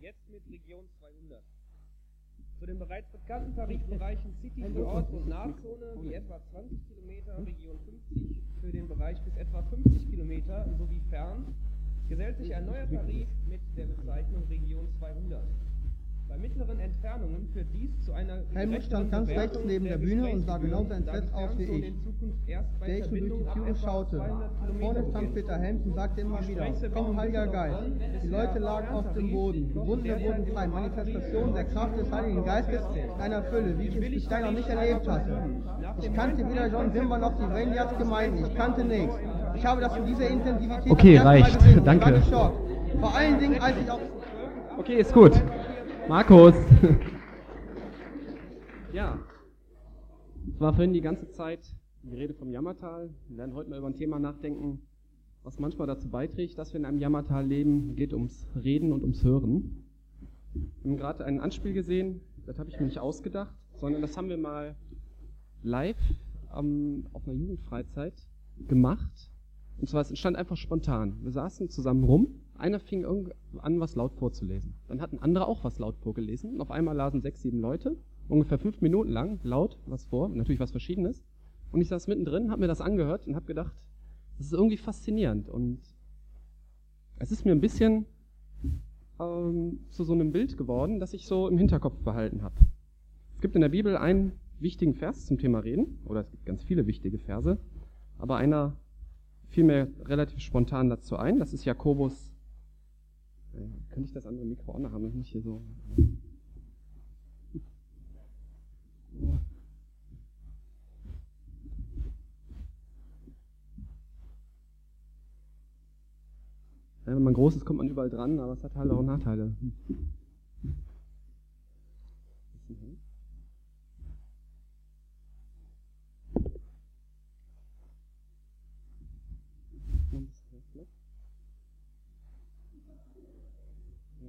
Jetzt mit Region 200. Zu den bereits bekannten Tarifbereichen City für Ort und Nahzone wie etwa 20 Kilometer, Region 50 für den Bereich bis etwa 50 Kilometer sowie fern gesellt sich ein neuer Tarif mit der Bezeichnung Region 200. Bei mittleren Entfernungen führt dies zu einer Helmut stand ganz rechts neben der Bühne und sah genauso entsetzt aus wie ich. Der ich so durch die Türe schaute. Vorne stand Peter Helms und sagte immer wieder, komm Heiliger Geist. Die Leute lagen auf dem Boden. Die Wunder wurden frei. Manifestation der Kraft des Heiligen Geistes in einer Fülle, wie ich es bisher noch nicht erlebt hatte. Ich kannte weder John Simba noch die Rangers Gemeinden. Ich kannte nichts. Ich habe das in dieser Intensivität Okay, reicht. Danke. Vor allen Dingen, als ich auch... Okay, ist gut. Markus. ja. Es war vorhin die ganze Zeit die Rede vom Jammertal. Wir werden heute mal über ein Thema nachdenken, was manchmal dazu beiträgt, dass wir in einem Jammertal leben. Es geht ums Reden und ums Hören. Wir haben gerade ein Anspiel gesehen, das habe ich mir nicht ausgedacht, sondern das haben wir mal live ähm, auf einer Jugendfreizeit gemacht. Und zwar, es entstand einfach spontan. Wir saßen zusammen rum einer fing an, was laut vorzulesen. Dann hat ein anderer auch was laut vorgelesen. Und auf einmal lasen sechs, sieben Leute, ungefähr fünf Minuten lang, laut was vor, natürlich was Verschiedenes. Und ich saß mittendrin, habe mir das angehört und habe gedacht, das ist irgendwie faszinierend. Und es ist mir ein bisschen ähm, zu so einem Bild geworden, das ich so im Hinterkopf behalten habe. Es gibt in der Bibel einen wichtigen Vers zum Thema Reden, oder es gibt ganz viele wichtige Verse, aber einer fiel mir relativ spontan dazu ein. Das ist Jakobus könnte ich das andere Mikro auch noch haben? Ich muss hier so. Wenn man groß ist, kommt man überall dran, aber es hat halt auch Nachteile.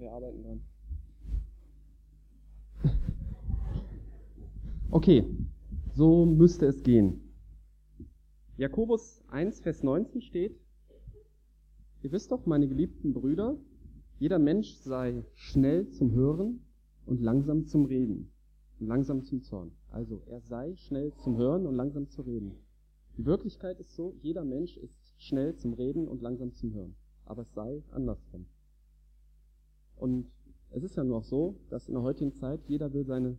Wir arbeiten dran. Okay, so müsste es gehen. Jakobus 1, Vers 19 steht, Ihr wisst doch, meine geliebten Brüder, jeder Mensch sei schnell zum Hören und langsam zum Reden und langsam zum Zorn. Also er sei schnell zum Hören und langsam zu reden. Die Wirklichkeit ist so, jeder Mensch ist schnell zum Reden und langsam zum Hören. Aber es sei andersrum. Und es ist ja nur auch so, dass in der heutigen Zeit jeder will seine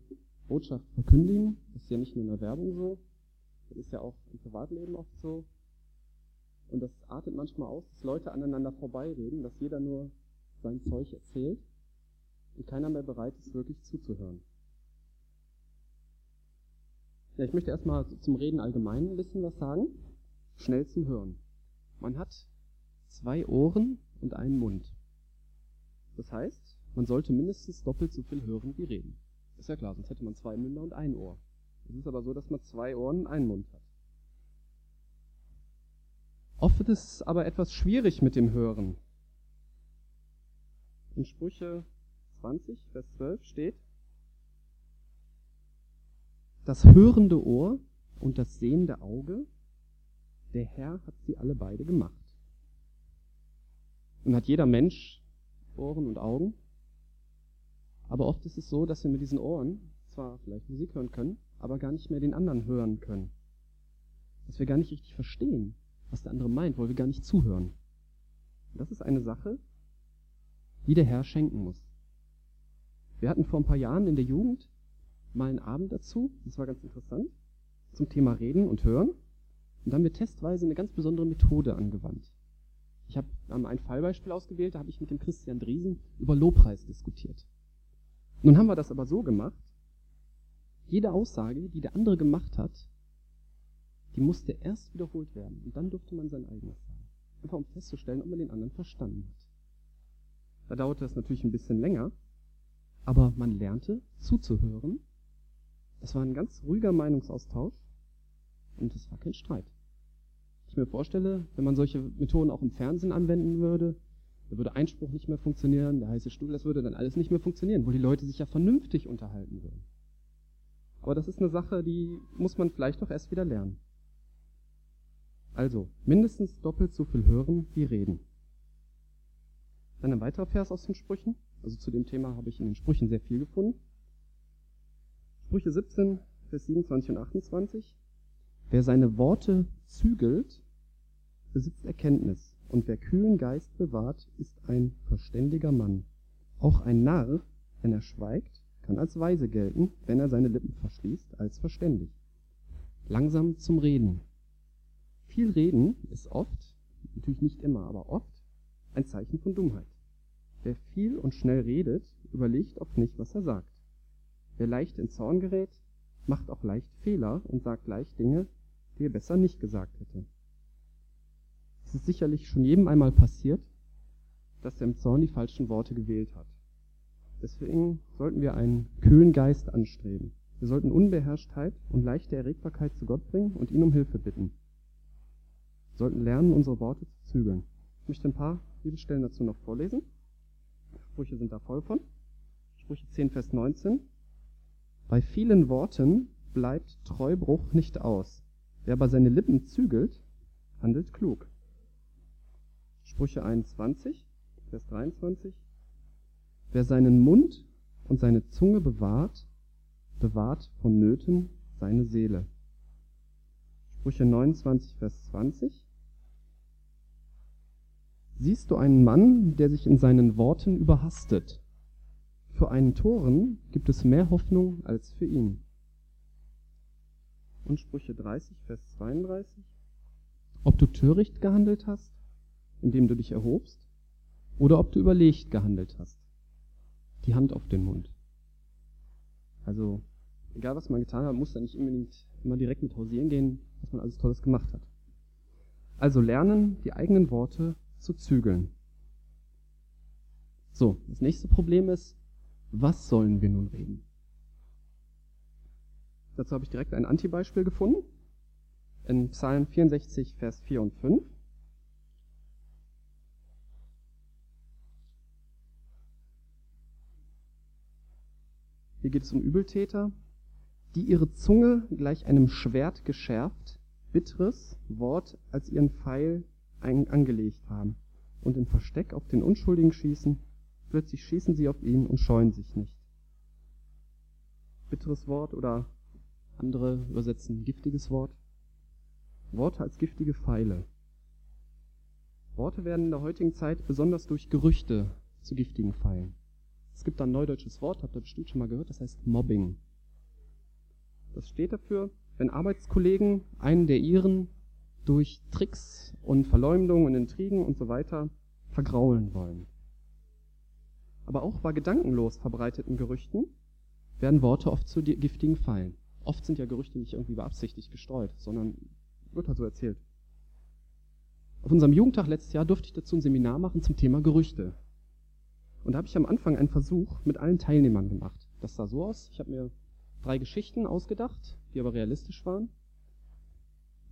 Botschaft verkündigen. Das ist ja nicht nur in der Werbung so, das ist ja auch im Privatleben oft so. Und das artet manchmal aus, dass Leute aneinander vorbeireden, dass jeder nur sein Zeug erzählt und keiner mehr bereit ist, wirklich zuzuhören. Ja, ich möchte erstmal zum Reden allgemein ein bisschen was sagen. Schnell zum Hören. Man hat zwei Ohren und einen Mund. Das heißt, man sollte mindestens doppelt so viel hören wie reden. Ist ja klar, sonst hätte man zwei Münder und ein Ohr. Es ist aber so, dass man zwei Ohren und einen Mund hat. Oft wird es aber etwas schwierig mit dem Hören. In Sprüche 20, Vers 12 steht, das hörende Ohr und das sehende Auge, der Herr hat sie alle beide gemacht. Und hat jeder Mensch Ohren und Augen. Aber oft ist es so, dass wir mit diesen Ohren zwar vielleicht Musik hören können, aber gar nicht mehr den anderen hören können. Dass wir gar nicht richtig verstehen, was der andere meint, weil wir gar nicht zuhören. Das ist eine Sache, die der Herr schenken muss. Wir hatten vor ein paar Jahren in der Jugend mal einen Abend dazu, das war ganz interessant, zum Thema Reden und Hören. Und da haben wir testweise eine ganz besondere Methode angewandt. Ich habe ein Fallbeispiel ausgewählt, da habe ich mit dem Christian Driesen über Lobpreis diskutiert. Nun haben wir das aber so gemacht, jede Aussage, die der andere gemacht hat, die musste erst wiederholt werden und dann durfte man sein eigenes sagen. Einfach um festzustellen, ob man den anderen verstanden hat. Da dauerte das natürlich ein bisschen länger, aber man lernte zuzuhören. Das war ein ganz ruhiger Meinungsaustausch und es war kein Streit ich mir vorstelle, wenn man solche Methoden auch im Fernsehen anwenden würde, da würde Einspruch nicht mehr funktionieren, der heiße Stuhl, das würde dann alles nicht mehr funktionieren, wo die Leute sich ja vernünftig unterhalten würden. Aber das ist eine Sache, die muss man vielleicht auch erst wieder lernen. Also, mindestens doppelt so viel hören wie reden. Dann ein weiterer Vers aus den Sprüchen. Also zu dem Thema habe ich in den Sprüchen sehr viel gefunden. Sprüche 17, Vers 27 und 28. Wer seine Worte zügelt, besitzt Erkenntnis, und wer kühlen Geist bewahrt, ist ein verständiger Mann. Auch ein Narr, wenn er schweigt, kann als weise gelten, wenn er seine Lippen verschließt, als verständig. Langsam zum Reden. Viel Reden ist oft, natürlich nicht immer, aber oft, ein Zeichen von Dummheit. Wer viel und schnell redet, überlegt oft nicht, was er sagt. Wer leicht in Zorn gerät, macht auch leicht Fehler und sagt leicht Dinge, die er besser nicht gesagt hätte. Es ist sicherlich schon jedem einmal passiert, dass er im Zorn die falschen Worte gewählt hat. Deswegen sollten wir einen kühlen Geist anstreben. Wir sollten Unbeherrschtheit und leichte Erregbarkeit zu Gott bringen und ihn um Hilfe bitten. Wir sollten lernen, unsere Worte zu zügeln. Ich möchte ein paar Bibelstellen dazu noch vorlesen. Sprüche sind da voll von. Sprüche 10, Vers 19. Bei vielen Worten bleibt Treubruch nicht aus. Wer aber seine Lippen zügelt, handelt klug. Sprüche 21, Vers 23. Wer seinen Mund und seine Zunge bewahrt, bewahrt von Nöten seine Seele. Sprüche 29, Vers 20. Siehst du einen Mann, der sich in seinen Worten überhastet? Für einen Toren gibt es mehr Hoffnung als für ihn. Und Sprüche 30, Vers 32. Ob du töricht gehandelt hast, indem du dich erhobst, oder ob du überlegt gehandelt hast die Hand auf den Mund. Also, egal was man getan hat, muss da nicht unbedingt immer direkt mit hausieren gehen, was man alles Tolles gemacht hat. Also lernen, die eigenen Worte zu zügeln. So, das nächste Problem ist, was sollen wir nun reden? Dazu habe ich direkt ein Antibeispiel gefunden. In Psalm 64, Vers 4 und 5. Hier geht es um Übeltäter, die ihre Zunge gleich einem Schwert geschärft, bitteres Wort als ihren Pfeil angelegt haben und im Versteck auf den Unschuldigen schießen, plötzlich schießen sie auf ihn und scheuen sich nicht. Bitteres Wort oder andere übersetzen giftiges Wort. Worte als giftige Pfeile. Worte werden in der heutigen Zeit besonders durch Gerüchte zu giftigen Pfeilen. Es gibt ein neudeutsches Wort, habt ihr bestimmt schon mal gehört, das heißt Mobbing. Das steht dafür, wenn Arbeitskollegen einen der ihren durch Tricks und Verleumdungen und Intrigen und so weiter vergraulen wollen. Aber auch bei gedankenlos verbreiteten Gerüchten werden Worte oft zu giftigen Fallen. Oft sind ja Gerüchte nicht irgendwie beabsichtigt gestreut, sondern wird halt so erzählt. Auf unserem Jugendtag letztes Jahr durfte ich dazu ein Seminar machen zum Thema Gerüchte. Und da habe ich am Anfang einen Versuch mit allen Teilnehmern gemacht. Das sah so aus. Ich habe mir drei Geschichten ausgedacht, die aber realistisch waren.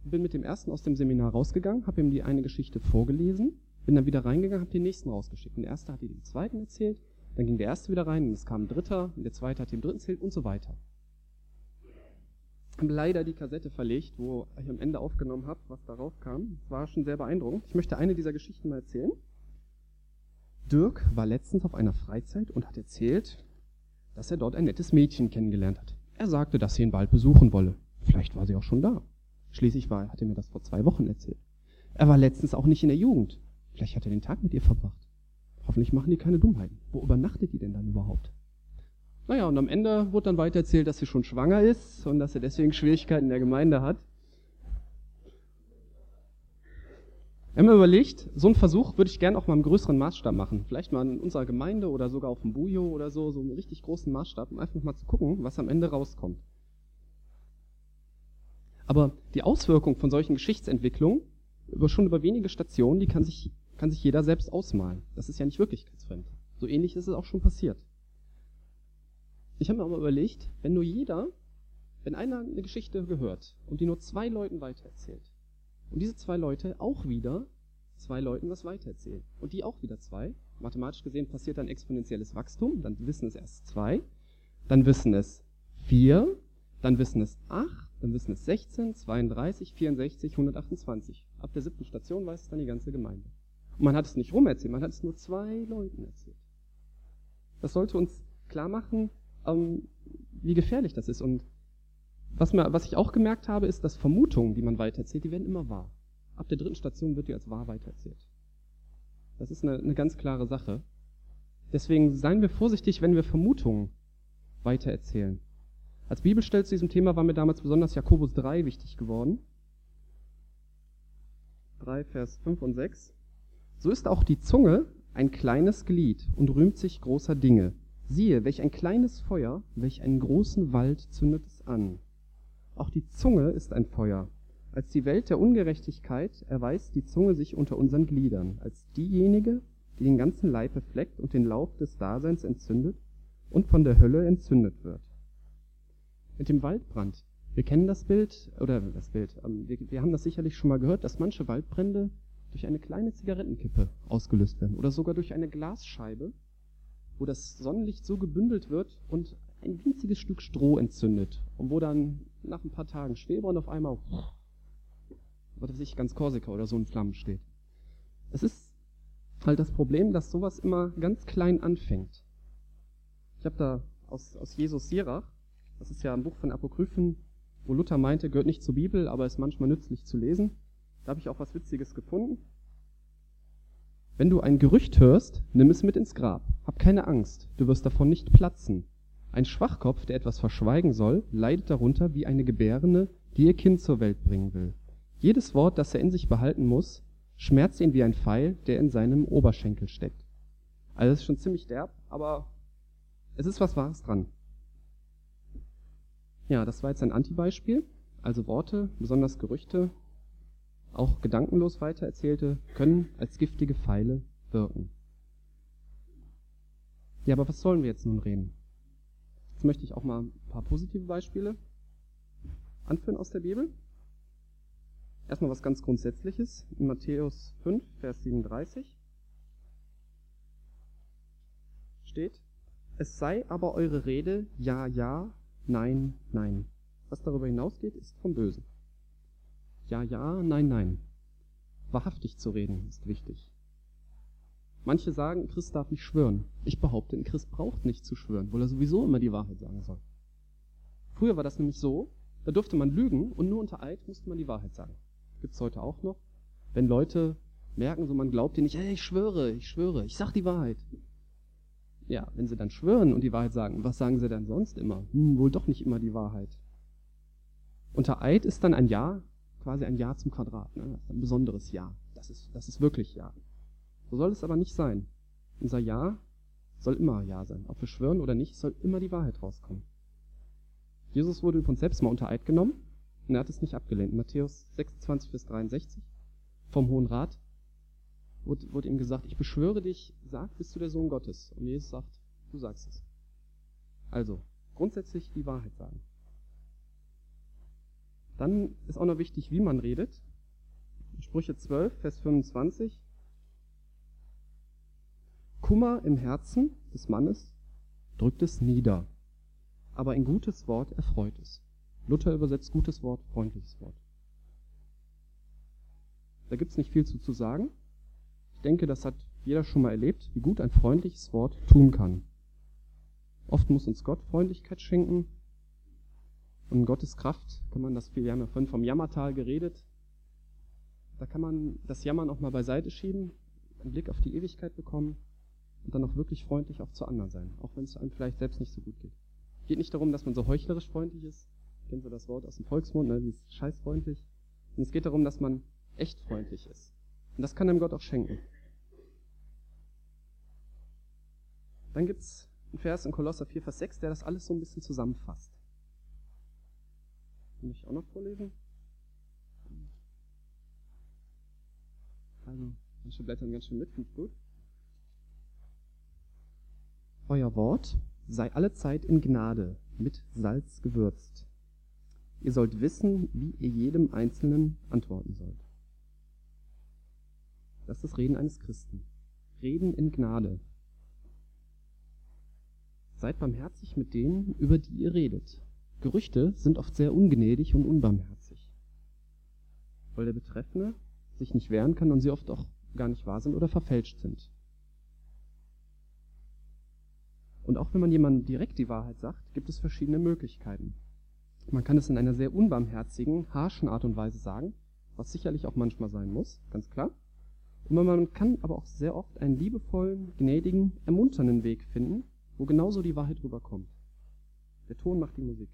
Bin mit dem ersten aus dem Seminar rausgegangen, habe ihm die eine Geschichte vorgelesen, bin dann wieder reingegangen, habe den nächsten rausgeschickt. Und der erste hat den zweiten erzählt, dann ging der erste wieder rein, und es kam ein dritter, und der zweite hat dem dritten erzählt und so weiter. Leider die Kassette verlegt, wo ich am Ende aufgenommen habe, was da rauskam. Das war schon sehr beeindruckend. Ich möchte eine dieser Geschichten mal erzählen. Dirk war letztens auf einer Freizeit und hat erzählt, dass er dort ein nettes Mädchen kennengelernt hat. Er sagte, dass sie ihn bald besuchen wolle. Vielleicht war sie auch schon da. Schließlich war, hat er mir das vor zwei Wochen erzählt. Er war letztens auch nicht in der Jugend. Vielleicht hat er den Tag mit ihr verbracht. Hoffentlich machen die keine Dummheiten. Wo übernachtet die denn dann überhaupt? Naja, und am Ende wurde dann weiter erzählt, dass sie schon schwanger ist und dass er deswegen Schwierigkeiten in der Gemeinde hat. Wir haben überlegt, so einen Versuch würde ich gerne auch mal im größeren Maßstab machen. Vielleicht mal in unserer Gemeinde oder sogar auf dem Bujo oder so, so einen richtig großen Maßstab, um einfach mal zu gucken, was am Ende rauskommt. Aber die Auswirkung von solchen Geschichtsentwicklungen über schon über wenige Stationen, die kann sich, kann sich jeder selbst ausmalen. Das ist ja nicht wirklichkeitsfremd. So ähnlich ist es auch schon passiert. Ich habe mir auch mal überlegt, wenn nur jeder, wenn einer eine Geschichte gehört und die nur zwei Leuten weitererzählt, und diese zwei Leute auch wieder zwei Leuten was weitererzählen. Und die auch wieder zwei. Mathematisch gesehen passiert dann exponentielles Wachstum. Dann wissen es erst zwei. Dann wissen es vier. Dann wissen es acht. Dann wissen es 16, 32, 64, 128. Ab der siebten Station weiß es dann die ganze Gemeinde. Und man hat es nicht rumerzählt, man hat es nur zwei Leuten erzählt. Das sollte uns klar machen, ähm, wie gefährlich das ist. Und was, mir, was ich auch gemerkt habe, ist, dass Vermutungen, die man weitererzählt, die werden immer wahr. Ab der dritten Station wird die als wahr weitererzählt. Das ist eine, eine ganz klare Sache. Deswegen seien wir vorsichtig, wenn wir Vermutungen weitererzählen. Als Bibelstelle zu diesem Thema war mir damals besonders Jakobus 3 wichtig geworden. 3, Vers 5 und 6. So ist auch die Zunge ein kleines Glied und rühmt sich großer Dinge. Siehe, welch ein kleines Feuer, welch einen großen Wald zündet es an. Auch die Zunge ist ein Feuer. Als die Welt der Ungerechtigkeit erweist die Zunge sich unter unseren Gliedern, als diejenige, die den ganzen Leib befleckt und den Lauf des Daseins entzündet und von der Hölle entzündet wird. Mit dem Waldbrand. Wir kennen das Bild, oder das Bild, ähm, wir, wir haben das sicherlich schon mal gehört, dass manche Waldbrände durch eine kleine Zigarettenkippe ausgelöst werden oder sogar durch eine Glasscheibe, wo das Sonnenlicht so gebündelt wird und ein winziges Stück Stroh entzündet und wo dann nach ein paar Tagen Schwebern auf einmal, was weiß ich, ganz Korsika oder so in Flammen steht. Es ist halt das Problem, dass sowas immer ganz klein anfängt. Ich habe da aus, aus Jesus Sirach, das ist ja ein Buch von Apokryphen, wo Luther meinte, gehört nicht zur Bibel, aber ist manchmal nützlich zu lesen. Da habe ich auch was Witziges gefunden. Wenn du ein Gerücht hörst, nimm es mit ins Grab. Hab keine Angst, du wirst davon nicht platzen. Ein Schwachkopf, der etwas verschweigen soll, leidet darunter wie eine Gebärende, die ihr Kind zur Welt bringen will. Jedes Wort, das er in sich behalten muss, schmerzt ihn wie ein Pfeil, der in seinem Oberschenkel steckt. Also das ist schon ziemlich derb, aber es ist was Wahres dran. Ja, das war jetzt ein Antibeispiel. Also Worte, besonders Gerüchte, auch gedankenlos weitererzählte, können als giftige Pfeile wirken. Ja, aber was sollen wir jetzt nun reden? Jetzt möchte ich auch mal ein paar positive Beispiele anführen aus der Bibel. Erstmal was ganz Grundsätzliches. In Matthäus 5, Vers 37 steht, es sei aber eure Rede ja, ja, nein, nein. Was darüber hinausgeht, ist vom Bösen. Ja, ja, nein, nein. Wahrhaftig zu reden ist wichtig. Manche sagen, Christ darf nicht schwören. Ich behaupte, ein Christ braucht nicht zu schwören, weil er sowieso immer die Wahrheit sagen soll. Früher war das nämlich so, da durfte man lügen und nur unter Eid musste man die Wahrheit sagen. Gibt's heute auch noch. Wenn Leute merken, so man glaubt dir nicht, hey, ich schwöre, ich schwöre, ich sag die Wahrheit. Ja, wenn sie dann schwören und die Wahrheit sagen, was sagen sie dann sonst immer? Hm, wohl doch nicht immer die Wahrheit. Unter Eid ist dann ein Ja quasi ein Ja zum Quadrat. Ne? Das ist ein besonderes Ja. Das ist, das ist wirklich Ja. So soll es aber nicht sein. Unser Ja soll immer Ja sein. Ob wir schwören oder nicht, soll immer die Wahrheit rauskommen. Jesus wurde übrigens selbst mal unter Eid genommen und er hat es nicht abgelehnt. Matthäus 26 bis 63 vom Hohen Rat wurde, wurde ihm gesagt, ich beschwöre dich, sag, bist du der Sohn Gottes. Und Jesus sagt, du sagst es. Also, grundsätzlich die Wahrheit sagen. Dann ist auch noch wichtig, wie man redet. Sprüche 12, Vers 25. Kummer im Herzen des Mannes drückt es nieder, aber ein gutes Wort erfreut es. Luther übersetzt gutes Wort, freundliches Wort. Da gibt's nicht viel zu, zu sagen. Ich denke, das hat jeder schon mal erlebt, wie gut ein freundliches Wort tun kann. Oft muss uns Gott Freundlichkeit schenken. Und Gottes Kraft kann man das, wir haben ja vorhin vom Jammertal geredet, da kann man das Jammern auch mal beiseite schieben, einen Blick auf die Ewigkeit bekommen und dann auch wirklich freundlich auch zu anderen sein, auch wenn es einem vielleicht selbst nicht so gut geht. Geht nicht darum, dass man so heuchlerisch freundlich ist. Kennen Sie das Wort aus dem Volksmund, ne? Dieses scheißfreundlich. Und es geht darum, dass man echt freundlich ist. Und das kann einem Gott auch schenken. Dann gibt's einen Vers in Kolosser 4, Vers 6, der das alles so ein bisschen zusammenfasst. Kann ich auch noch vorlesen? Also, manche blättern ganz schön mit, finde gut. Euer Wort sei alle Zeit in Gnade, mit Salz gewürzt. Ihr sollt wissen, wie ihr jedem Einzelnen antworten sollt. Das ist das Reden eines Christen. Reden in Gnade. Seid barmherzig mit denen, über die ihr redet. Gerüchte sind oft sehr ungnädig und unbarmherzig, weil der Betreffende sich nicht wehren kann und sie oft auch gar nicht wahr sind oder verfälscht sind. Und auch wenn man jemandem direkt die Wahrheit sagt, gibt es verschiedene Möglichkeiten. Man kann es in einer sehr unbarmherzigen, harschen Art und Weise sagen, was sicherlich auch manchmal sein muss, ganz klar. Und man kann aber auch sehr oft einen liebevollen, gnädigen, ermunternden Weg finden, wo genauso die Wahrheit rüberkommt. Der Ton macht die Musik.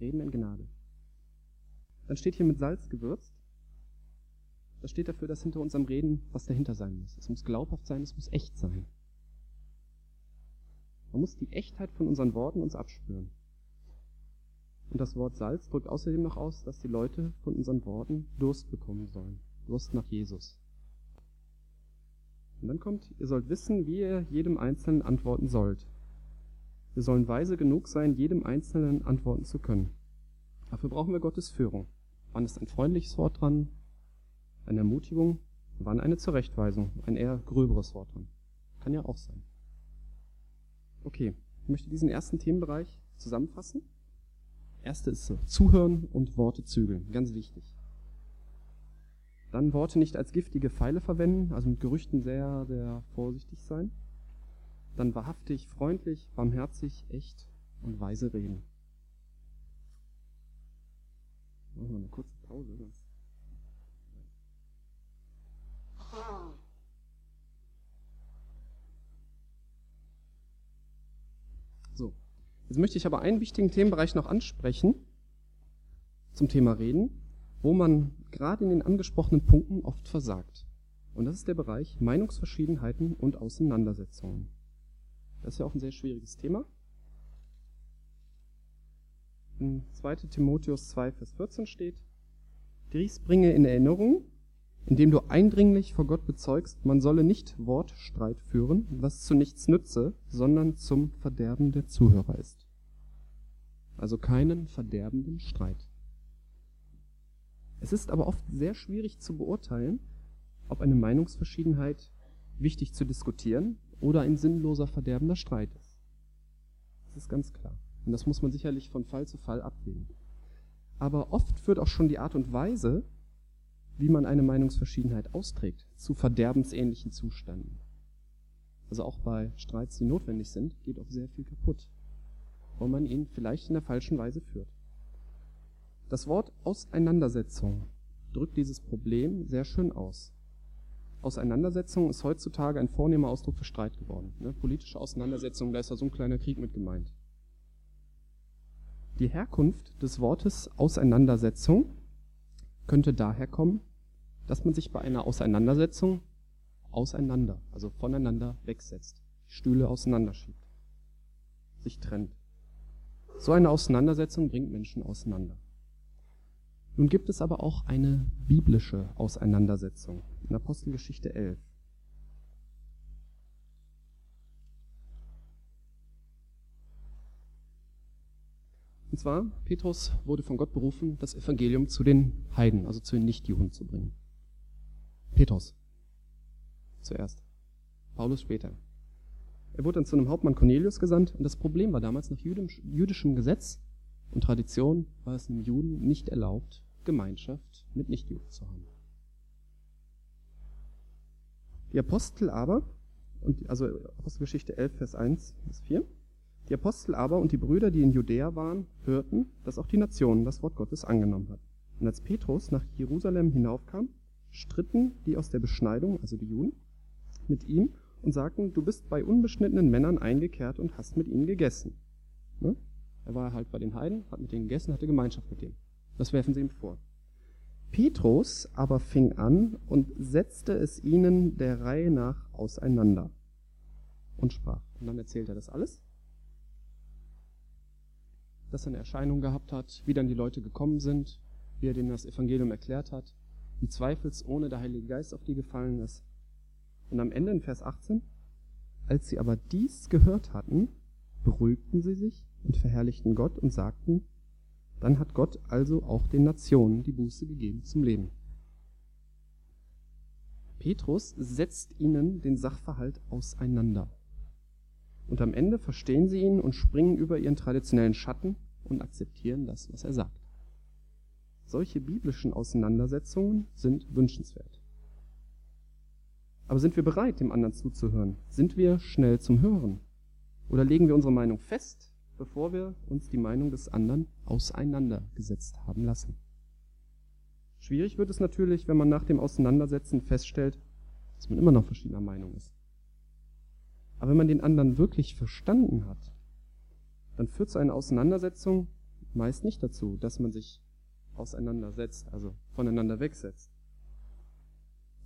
Reden in Gnade. Dann steht hier mit Salz gewürzt. Das steht dafür, dass hinter unserem Reden was dahinter sein muss. Es muss glaubhaft sein, es muss echt sein. Man muss die Echtheit von unseren Worten uns abspüren. Und das Wort Salz drückt außerdem noch aus, dass die Leute von unseren Worten Durst bekommen sollen. Durst nach Jesus. Und dann kommt, ihr sollt wissen, wie ihr jedem Einzelnen antworten sollt. Wir sollen weise genug sein, jedem Einzelnen antworten zu können. Dafür brauchen wir Gottes Führung. Wann ist ein freundliches Wort dran? Eine Ermutigung? Wann eine Zurechtweisung? Ein eher gröberes Wort dran? Kann ja auch sein. Okay, ich möchte diesen ersten Themenbereich zusammenfassen. Erste ist so, Zuhören und Worte zügeln, ganz wichtig. Dann Worte nicht als giftige Pfeile verwenden, also mit Gerüchten sehr, sehr vorsichtig sein. Dann wahrhaftig, freundlich, barmherzig, echt und weise reden. Machen wir eine kurze Pause. So, jetzt möchte ich aber einen wichtigen Themenbereich noch ansprechen zum Thema Reden, wo man gerade in den angesprochenen Punkten oft versagt. Und das ist der Bereich Meinungsverschiedenheiten und Auseinandersetzungen. Das ist ja auch ein sehr schwieriges Thema. In 2. Timotheus 2, Vers 14 steht, dies bringe in Erinnerung, indem du eindringlich vor Gott bezeugst, man solle nicht Wortstreit führen, was zu nichts nütze, sondern zum Verderben der Zuhörer ist. Also keinen verderbenden Streit. Es ist aber oft sehr schwierig zu beurteilen, ob eine Meinungsverschiedenheit wichtig zu diskutieren oder ein sinnloser verderbender Streit ist. Das ist ganz klar. Und das muss man sicherlich von Fall zu Fall abwägen. Aber oft führt auch schon die Art und Weise, wie man eine Meinungsverschiedenheit austrägt, zu verderbensähnlichen Zuständen. Also auch bei Streits, die notwendig sind, geht auch sehr viel kaputt, weil man ihn vielleicht in der falschen Weise führt. Das Wort Auseinandersetzung drückt dieses Problem sehr schön aus. Auseinandersetzung ist heutzutage ein vornehmer Ausdruck für Streit geworden. Ne? Politische Auseinandersetzung, da ist da so ein kleiner Krieg mit gemeint. Die Herkunft des Wortes Auseinandersetzung könnte daher kommen, dass man sich bei einer Auseinandersetzung auseinander, also voneinander wegsetzt, die Stühle auseinanderschiebt, sich trennt. So eine Auseinandersetzung bringt Menschen auseinander. Nun gibt es aber auch eine biblische Auseinandersetzung in Apostelgeschichte 11. Und zwar, Petrus wurde von Gott berufen, das Evangelium zu den Heiden, also zu den Nichtjuden zu bringen. Petrus zuerst, Paulus später. Er wurde dann zu einem Hauptmann Cornelius gesandt und das Problem war damals nach jüdischem Gesetz und Tradition war es einem Juden nicht erlaubt, Gemeinschaft mit Nichtjuden zu haben. Die Apostel aber, und, also Apostelgeschichte 11, Vers 1 bis 4, die Apostel aber und die Brüder, die in Judäa waren, hörten, dass auch die Nationen das Wort Gottes angenommen hatten. Und als Petrus nach Jerusalem hinaufkam, stritten die aus der Beschneidung, also die Juden, mit ihm und sagten, du bist bei unbeschnittenen Männern eingekehrt und hast mit ihnen gegessen. Ne? Er war halt bei den Heiden, hat mit denen gegessen, hatte Gemeinschaft mit denen. Das werfen sie ihm vor. Petrus aber fing an und setzte es ihnen der Reihe nach auseinander und sprach. Und dann erzählt er das alles dass er eine Erscheinung gehabt hat, wie dann die Leute gekommen sind, wie er denen das Evangelium erklärt hat, wie zweifelsohne der Heilige Geist auf die gefallen ist. Und am Ende in Vers 18, als sie aber dies gehört hatten, beruhigten sie sich und verherrlichten Gott und sagten, dann hat Gott also auch den Nationen die Buße gegeben zum Leben. Petrus setzt ihnen den Sachverhalt auseinander. Und am Ende verstehen sie ihn und springen über ihren traditionellen Schatten und akzeptieren das, was er sagt. Solche biblischen Auseinandersetzungen sind wünschenswert. Aber sind wir bereit, dem anderen zuzuhören? Sind wir schnell zum Hören? Oder legen wir unsere Meinung fest, bevor wir uns die Meinung des anderen auseinandergesetzt haben lassen? Schwierig wird es natürlich, wenn man nach dem Auseinandersetzen feststellt, dass man immer noch verschiedener Meinung ist. Aber wenn man den anderen wirklich verstanden hat, dann führt so eine Auseinandersetzung meist nicht dazu, dass man sich auseinandersetzt, also voneinander wegsetzt.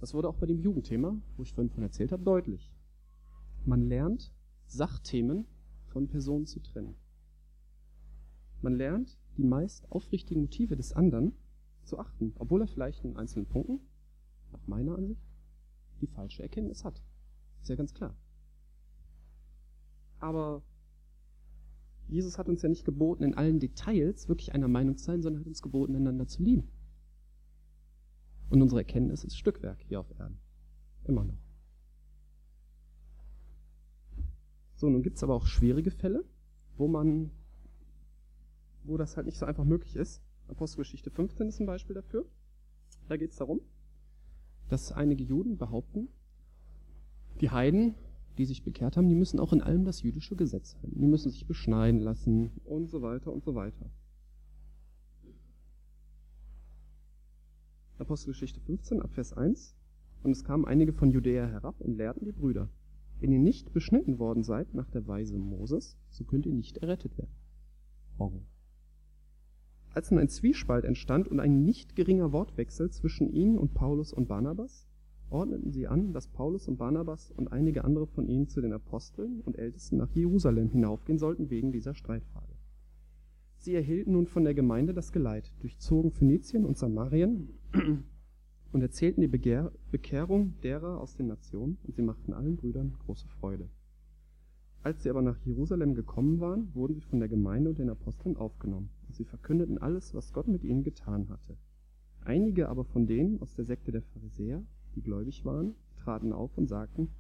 Das wurde auch bei dem Jugendthema, wo ich vorhin von erzählt habe, deutlich. Man lernt, Sachthemen von Personen zu trennen. Man lernt, die meist aufrichtigen Motive des anderen zu achten, obwohl er vielleicht in einzelnen Punkten, nach meiner Ansicht, die falsche Erkenntnis hat. Ist ja ganz klar. Aber Jesus hat uns ja nicht geboten, in allen Details wirklich einer Meinung zu sein, sondern hat uns geboten, einander zu lieben. Und unsere Erkenntnis ist Stückwerk hier auf Erden. Immer noch. So, nun gibt es aber auch schwierige Fälle, wo man, wo das halt nicht so einfach möglich ist. Apostelgeschichte 15 ist ein Beispiel dafür. Da geht es darum, dass einige Juden behaupten, die Heiden, die sich bekehrt haben, die müssen auch in allem das jüdische Gesetz halten. Die müssen sich beschneiden lassen und so weiter und so weiter. Apostelgeschichte 15 ab Vers 1. Und es kamen einige von Judäa herab und lehrten die Brüder. Wenn ihr nicht beschnitten worden seid nach der Weise Moses, so könnt ihr nicht errettet werden. Morgen. Als nun ein Zwiespalt entstand und ein nicht geringer Wortwechsel zwischen ihnen und Paulus und Barnabas, ordneten sie an, dass Paulus und Barnabas und einige andere von ihnen zu den Aposteln und Ältesten nach Jerusalem hinaufgehen sollten wegen dieser Streitfrage. Sie erhielten nun von der Gemeinde das Geleit, durchzogen Phönizien und Samarien und erzählten die Begehr Bekehrung derer aus den Nationen, und sie machten allen Brüdern große Freude. Als sie aber nach Jerusalem gekommen waren, wurden sie von der Gemeinde und den Aposteln aufgenommen, und sie verkündeten alles, was Gott mit ihnen getan hatte. Einige aber von denen aus der Sekte der Pharisäer, die gläubig waren, traten auf und sagten,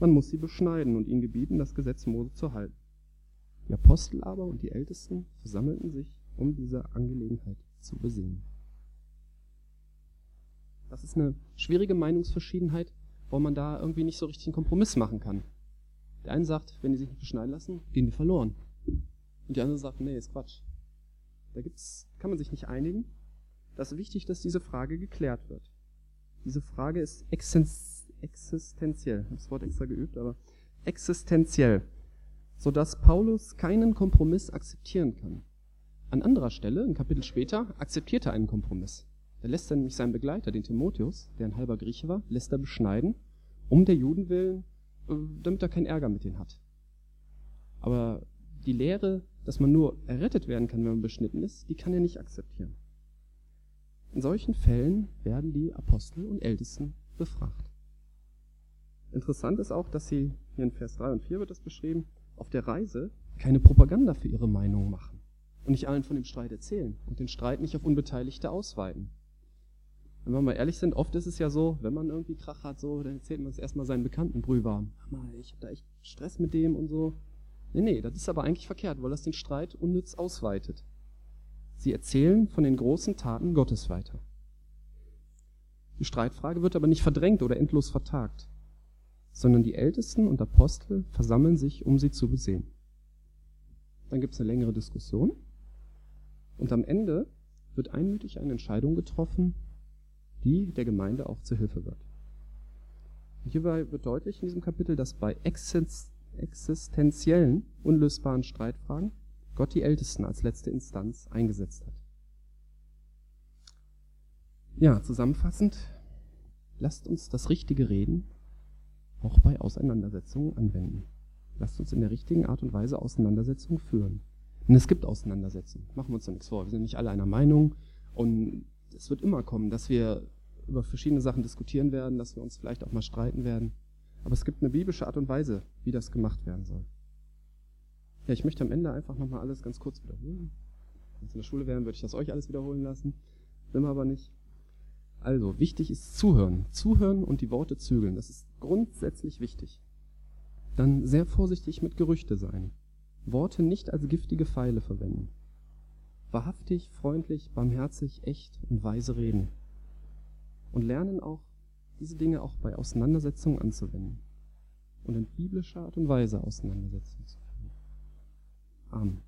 man muss sie beschneiden und ihnen gebieten, das Gesetz Mose zu halten. Die Apostel aber und die Ältesten versammelten sich, um diese Angelegenheit zu besehen. Das ist eine schwierige Meinungsverschiedenheit, wo man da irgendwie nicht so richtig einen Kompromiss machen kann. Der eine sagt, wenn die sich nicht beschneiden lassen, gehen die verloren. Und die andere sagt, nee, ist Quatsch. Da gibt's, kann man sich nicht einigen. Das ist wichtig, dass diese Frage geklärt wird. Diese Frage ist existenziell. Ich habe das Wort extra geübt, aber existenziell sodass Paulus keinen Kompromiss akzeptieren kann. An anderer Stelle, ein Kapitel später, akzeptiert er einen Kompromiss. Da lässt er nämlich seinen Begleiter, den Timotheus, der ein halber Grieche war, lässt er beschneiden, um der Juden willen, äh, damit er keinen Ärger mit denen hat. Aber die Lehre, dass man nur errettet werden kann, wenn man beschnitten ist, die kann er nicht akzeptieren. In solchen Fällen werden die Apostel und Ältesten befragt. Interessant ist auch, dass sie, hier in Vers 3 und 4 wird das beschrieben, auf der Reise keine Propaganda für ihre Meinung machen und nicht allen von dem Streit erzählen und den Streit nicht auf Unbeteiligte ausweiten. Wenn wir mal ehrlich sind, oft ist es ja so, wenn man irgendwie Krach hat, so, dann erzählt man es erstmal seinen Bekannten brühwarm. Mal, ich habe da echt Stress mit dem und so. Nee, nee, das ist aber eigentlich verkehrt, weil das den Streit unnütz ausweitet. Sie erzählen von den großen Taten Gottes weiter. Die Streitfrage wird aber nicht verdrängt oder endlos vertagt sondern die Ältesten und Apostel versammeln sich, um sie zu besehen. Dann gibt es eine längere Diskussion und am Ende wird einmütig eine Entscheidung getroffen, die der Gemeinde auch zur Hilfe wird. Hierbei wird deutlich in diesem Kapitel, dass bei existenziellen, unlösbaren Streitfragen Gott die Ältesten als letzte Instanz eingesetzt hat. Ja, zusammenfassend, lasst uns das Richtige reden auch bei Auseinandersetzungen anwenden. Lasst uns in der richtigen Art und Weise Auseinandersetzungen führen. Denn es gibt Auseinandersetzungen. Machen wir uns da nichts vor. Wir sind nicht alle einer Meinung. Und es wird immer kommen, dass wir über verschiedene Sachen diskutieren werden, dass wir uns vielleicht auch mal streiten werden. Aber es gibt eine biblische Art und Weise, wie das gemacht werden soll. Ja, ich möchte am Ende einfach nochmal alles ganz kurz wiederholen. Wenn es in der Schule wären, würde ich das euch alles wiederholen lassen. Will man aber nicht. Also, wichtig ist zuhören. Zuhören und die Worte zügeln. Das ist grundsätzlich wichtig. Dann sehr vorsichtig mit Gerüchte sein. Worte nicht als giftige Pfeile verwenden. Wahrhaftig, freundlich, barmherzig, echt und weise reden. Und lernen auch diese Dinge auch bei Auseinandersetzungen anzuwenden und in biblischer Art und Weise Auseinandersetzungen zu führen. Amen.